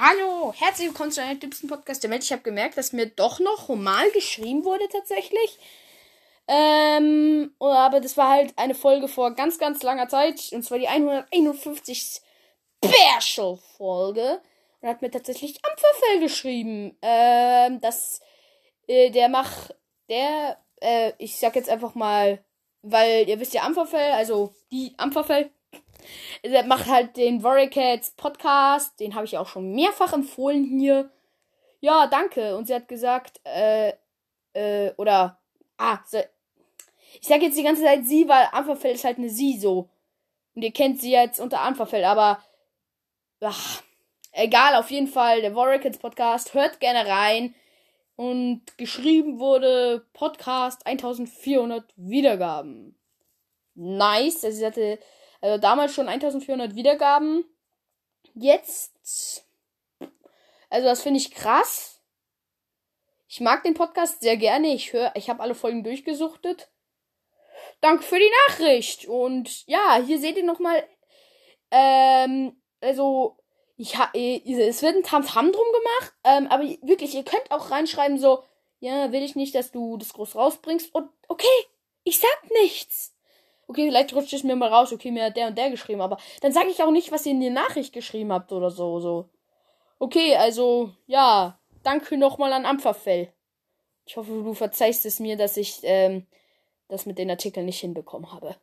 Hallo, herzlich willkommen zu einem dümmsten Podcast der Welt. Ich habe gemerkt, dass mir doch noch normal geschrieben wurde tatsächlich. Ähm, aber das war halt eine Folge vor ganz, ganz langer Zeit. Und zwar die 151 Special-Folge. Und hat mir tatsächlich Ampferfell geschrieben. Ähm, das, äh, der macht, der, äh, ich sag jetzt einfach mal, weil ihr wisst ja Ampferfell, also die Ampferfell, der macht halt den Warriors Podcast. Den habe ich auch schon mehrfach empfohlen hier. Ja, danke. Und sie hat gesagt, äh, äh, oder, ah, ich sag jetzt die ganze Zeit sie, weil Anverfeld ist halt eine sie so. Und ihr kennt sie jetzt unter Anverfeld, aber, ach, egal, auf jeden Fall, der Warriors Podcast, hört gerne rein. Und geschrieben wurde Podcast 1400 Wiedergaben. Nice. Also sie hatte also damals schon 1400 Wiedergaben. Jetzt. Also das finde ich krass. Ich mag den Podcast sehr gerne. Ich höre, ich habe alle Folgen durchgesuchtet. Danke für die Nachricht. Und ja, hier seht ihr nochmal. Ähm, also, ich ha, es wird ein Tamtam drum gemacht. Ähm, aber wirklich, ihr könnt auch reinschreiben so, ja, will ich nicht, dass du das groß rausbringst. Und okay, ich sag nichts okay, vielleicht rutscht es mir mal raus, okay, mir hat der und der geschrieben, aber dann sage ich auch nicht, was ihr in die Nachricht geschrieben habt oder so, so. Okay, also, ja, danke nochmal an Ampferfell. Ich hoffe, du verzeihst es mir, dass ich ähm, das mit den Artikeln nicht hinbekommen habe.